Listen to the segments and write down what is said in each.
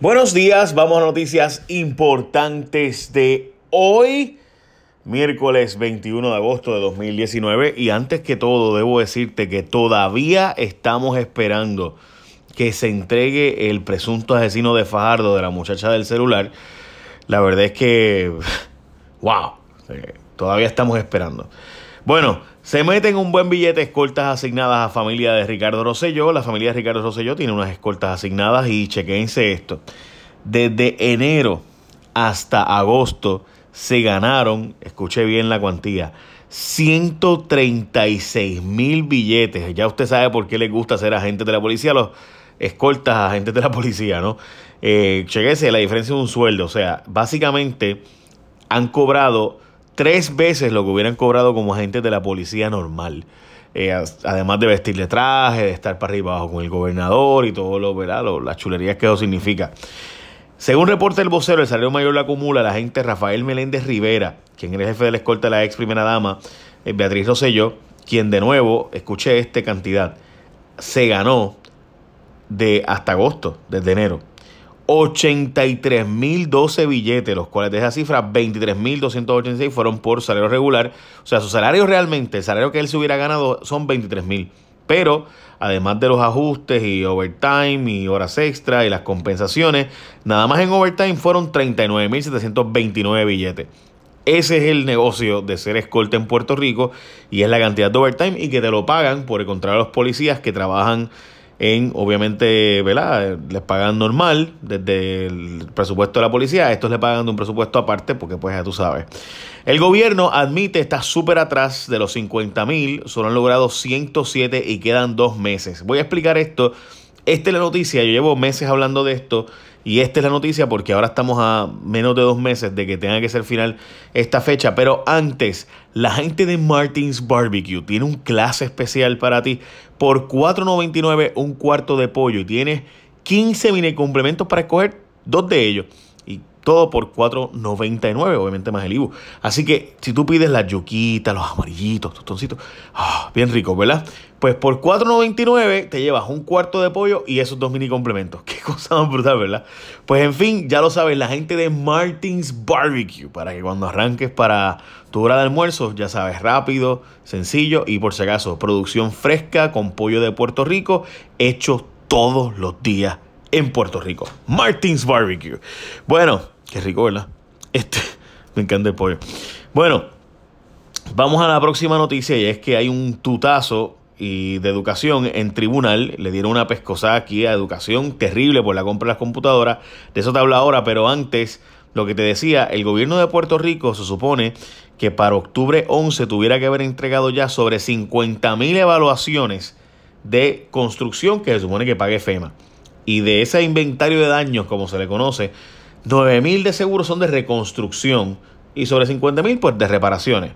Buenos días, vamos a noticias importantes de hoy, miércoles 21 de agosto de 2019. Y antes que todo, debo decirte que todavía estamos esperando que se entregue el presunto asesino de Fajardo de la muchacha del celular. La verdad es que, wow, eh, todavía estamos esperando. Bueno, se meten un buen billete escoltas asignadas a familia de Ricardo Rosselló. La familia de Ricardo Rosselló tiene unas escoltas asignadas y chequense esto. Desde enero hasta agosto se ganaron, escuche bien la cuantía, 136 mil billetes. Ya usted sabe por qué les gusta ser agentes de la policía, los escoltas agentes de la policía, ¿no? Eh, chequese la diferencia de un sueldo. O sea, básicamente han cobrado tres veces lo que hubieran cobrado como agentes de la policía normal. Eh, además de vestirle traje, de estar para arriba abajo con el gobernador y todo lo, ¿verdad? las chulerías que eso significa. Según reporta el vocero, el salario mayor lo acumula la agente Rafael Meléndez Rivera, quien era el jefe de la escolta de la ex primera dama, eh, Beatriz Rosselló, quien de nuevo, escuché esta cantidad, se ganó de hasta agosto, desde enero, 83.012 billetes, los cuales de esa cifra 23.286 fueron por salario regular. O sea, su salario realmente, el salario que él se hubiera ganado son 23.000. Pero además de los ajustes y overtime y horas extra y las compensaciones, nada más en overtime fueron 39.729 billetes. Ese es el negocio de ser escolta en Puerto Rico y es la cantidad de overtime y que te lo pagan por encontrar a los policías que trabajan en, obviamente, ¿verdad? Les pagan normal desde el presupuesto de la policía, estos le pagan de un presupuesto aparte porque pues ya tú sabes. El gobierno admite está súper atrás de los 50 mil, solo han logrado 107 y quedan dos meses. Voy a explicar esto. Esta es la noticia, yo llevo meses hablando de esto y esta es la noticia porque ahora estamos a menos de dos meses de que tenga que ser final esta fecha. Pero antes, la gente de Martins Barbecue tiene un clase especial para ti. Por $4.99 un cuarto de pollo y tienes 15 mini complementos para escoger dos de ellos. Todo por 4.99, obviamente más el IBU. Así que si tú pides las yuquitas, los amarillitos, tostoncitos, ah, bien ricos, ¿verdad? Pues por 4.99 te llevas un cuarto de pollo y esos dos mini complementos. Qué cosa más brutal, ¿verdad? Pues en fin, ya lo sabes, la gente de Martins Barbecue, para que cuando arranques para tu hora de almuerzo, ya sabes, rápido, sencillo y por si acaso, producción fresca con pollo de Puerto Rico, hecho todos los días en Puerto Rico. Martins Barbecue. Bueno, qué rico, ¿verdad? Este, me encanta el pollo. Bueno, vamos a la próxima noticia y es que hay un tutazo y de educación en tribunal. Le dieron una pescosada aquí a educación terrible por la compra de las computadoras. De eso te hablo ahora, pero antes, lo que te decía, el gobierno de Puerto Rico se supone que para octubre 11 tuviera que haber entregado ya sobre 50 mil evaluaciones de construcción que se supone que pague FEMA. Y de ese inventario de daños, como se le conoce, 9.000 de seguro son de reconstrucción y sobre 50.000 pues de reparaciones.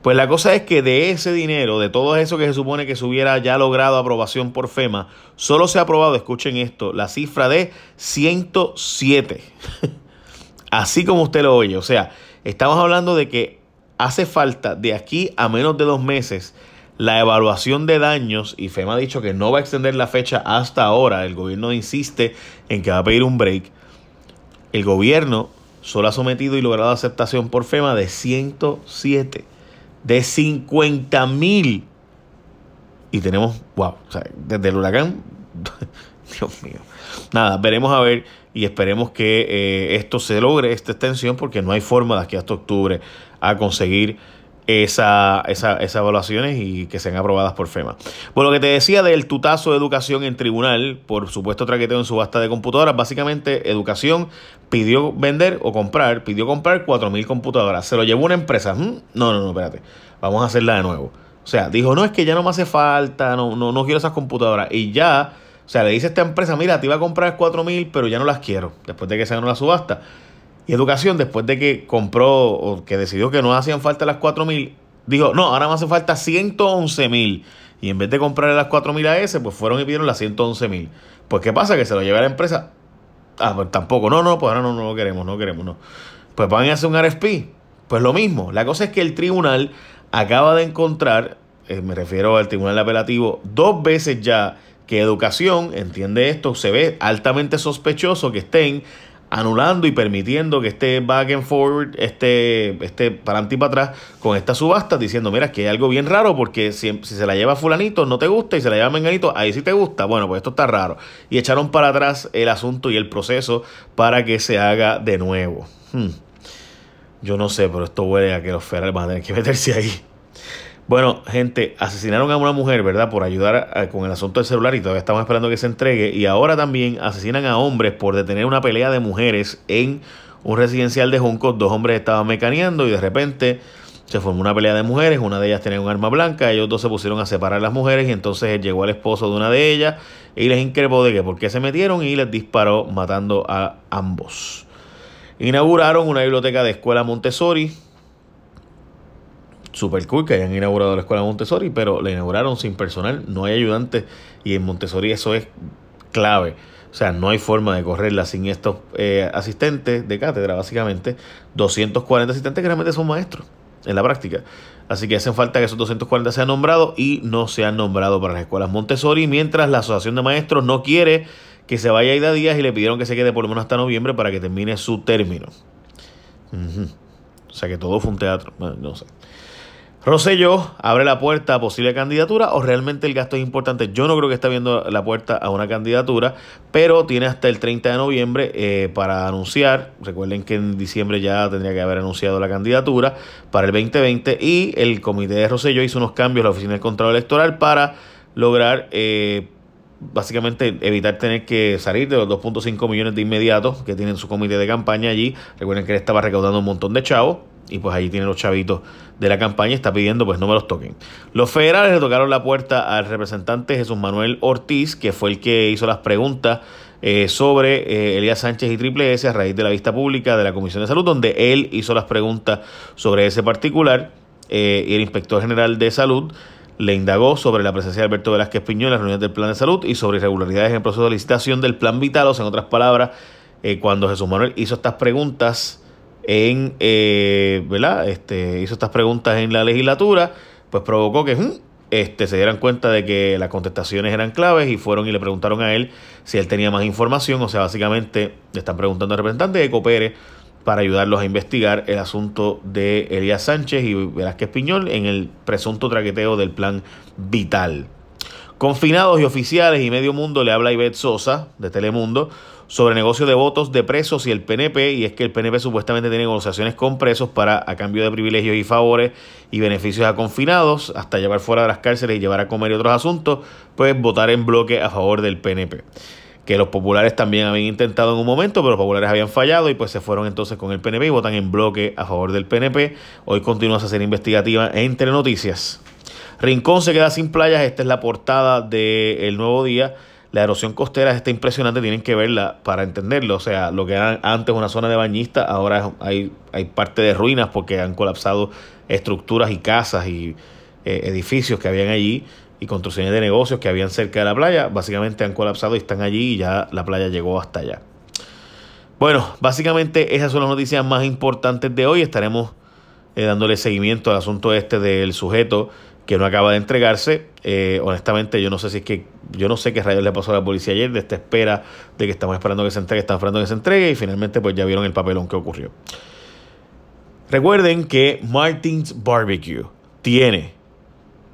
Pues la cosa es que de ese dinero, de todo eso que se supone que se hubiera ya logrado aprobación por FEMA, solo se ha aprobado, escuchen esto, la cifra de 107. Así como usted lo oye. O sea, estamos hablando de que hace falta de aquí a menos de dos meses la evaluación de daños, y FEMA ha dicho que no va a extender la fecha hasta ahora, el gobierno insiste en que va a pedir un break, el gobierno solo ha sometido y logrado aceptación por FEMA de 107, de 50 mil. Y tenemos, wow, desde el huracán, Dios mío. Nada, veremos a ver y esperemos que eh, esto se logre, esta extensión, porque no hay forma de aquí hasta octubre a conseguir esa, esa, esas evaluaciones y que sean aprobadas por FEMA. Bueno, lo que te decía del tutazo de educación en tribunal, por supuesto traqueteo en subasta de computadoras, básicamente educación pidió vender o comprar, pidió comprar 4.000 computadoras. Se lo llevó una empresa. Mm, no, no, no, espérate. Vamos a hacerla de nuevo. O sea, dijo, no, es que ya no me hace falta, no, no, no quiero esas computadoras. Y ya, o sea, le dice a esta empresa, mira, te iba a comprar 4.000, pero ya no las quiero, después de que se ganó la subasta. Y Educación, después de que compró o que decidió que no hacían falta las 4 mil, dijo, no, ahora me hace falta 111 mil. Y en vez de comprarle las 4 mil a ese, pues fueron y pidieron las 111 mil. Pues, ¿qué pasa? Que se lo lleva a la empresa. Ah, pues tampoco. No, no, pues ahora no, no lo queremos, no queremos, no. Pues van a hacer un RFP. Pues lo mismo. La cosa es que el tribunal acaba de encontrar, eh, me refiero al tribunal apelativo, dos veces ya que educación entiende esto, se ve altamente sospechoso que estén anulando y permitiendo que esté back and forward, este, este para adelante y para atrás con esta subasta, diciendo, mira, que hay algo bien raro porque si, si, se la lleva fulanito no te gusta y se la lleva menganito, ahí sí te gusta. Bueno, pues esto está raro. Y echaron para atrás el asunto y el proceso para que se haga de nuevo. Hmm. Yo no sé, pero esto huele a que los federales van a tener que meterse ahí. Gente, asesinaron a una mujer, ¿verdad? Por ayudar con el asunto del celular y todavía estamos esperando que se entregue. Y ahora también asesinan a hombres por detener una pelea de mujeres en un residencial de Juncos. Dos hombres estaban mecaneando y de repente se formó una pelea de mujeres. Una de ellas tenía un arma blanca. Ellos dos se pusieron a separar las mujeres y entonces llegó el esposo de una de ellas y les increpó de que por qué se metieron y les disparó matando a ambos. Inauguraron una biblioteca de escuela Montessori super cool que hayan inaugurado la escuela Montessori, pero la inauguraron sin personal, no hay ayudantes y en Montessori eso es clave. O sea, no hay forma de correrla sin estos eh, asistentes de cátedra, básicamente. 240 asistentes que realmente son maestros en la práctica. Así que hacen falta que esos 240 sean nombrados y no sean nombrados para las escuelas Montessori, mientras la Asociación de Maestros no quiere que se vaya Ida Díaz y le pidieron que se quede por lo menos hasta noviembre para que termine su término. O sea que todo fue un teatro. no sé. Rosselló abre la puerta a posible candidatura o realmente el gasto es importante. Yo no creo que esté viendo la puerta a una candidatura, pero tiene hasta el 30 de noviembre eh, para anunciar. Recuerden que en diciembre ya tendría que haber anunciado la candidatura para el 2020 y el comité de Rosselló hizo unos cambios la Oficina del Control Electoral para lograr eh, básicamente evitar tener que salir de los 2.5 millones de inmediatos que tienen su comité de campaña allí. Recuerden que él estaba recaudando un montón de chavos y pues allí tiene los chavitos de la campaña está pidiendo pues no me los toquen. Los federales le tocaron la puerta al representante Jesús Manuel Ortiz, que fue el que hizo las preguntas eh, sobre eh, Elías Sánchez y Triple S a raíz de la vista pública de la Comisión de Salud, donde él hizo las preguntas sobre ese particular eh, y el inspector general de salud le indagó sobre la presencia de Alberto Velázquez Piñón en las reuniones del plan de salud y sobre irregularidades en el proceso de licitación del plan vital, o sea, en otras palabras, cuando Jesús Manuel hizo estas preguntas en, eh, ¿verdad? Este, hizo estas preguntas en la legislatura, pues provocó que este, se dieran cuenta de que las contestaciones eran claves y fueron y le preguntaron a él si él tenía más información. O sea, básicamente le están preguntando al representante de Coopere para ayudarlos a investigar el asunto de Elías Sánchez y Velázquez Piñol en el presunto traqueteo del plan Vital. Confinados y oficiales y medio mundo le habla Ivette Sosa de Telemundo sobre negocio de votos de presos y el PNP, y es que el PNP supuestamente tiene negociaciones con presos para, a cambio de privilegios y favores y beneficios a confinados, hasta llevar fuera de las cárceles y llevar a comer y otros asuntos, pues votar en bloque a favor del PNP. Que los populares también habían intentado en un momento, pero los populares habían fallado y pues se fueron entonces con el PNP y votan en bloque a favor del PNP. Hoy continúa a ser investigativa entre noticias. Rincón se queda sin playas, esta es la portada del Nuevo Día la erosión costera está impresionante, tienen que verla para entenderlo. O sea, lo que era antes una zona de bañista, ahora hay, hay parte de ruinas porque han colapsado estructuras y casas y eh, edificios que habían allí y construcciones de negocios que habían cerca de la playa. Básicamente han colapsado y están allí y ya la playa llegó hasta allá. Bueno, básicamente esas son las noticias más importantes de hoy. Estaremos eh, dándole seguimiento al asunto este del sujeto que no acaba de entregarse. Eh, honestamente, yo no sé si es que yo no sé qué rayos le pasó a la policía ayer de esta espera de que estamos esperando que se entregue, estamos esperando que se entregue y finalmente pues ya vieron el papelón que ocurrió. Recuerden que Martins Barbecue tiene,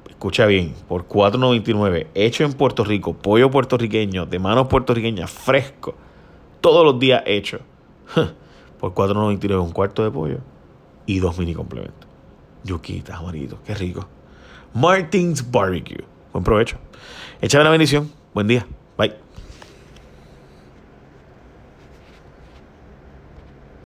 escucha bien, por 4.99, hecho en Puerto Rico, pollo puertorriqueño, de manos puertorriqueñas, fresco, todos los días hecho, por 4.99 un cuarto de pollo y dos mini complementos. Yuquitas, amarillitos, qué rico. Martins Barbecue. Buen provecho. Échame la bendición. Buen día.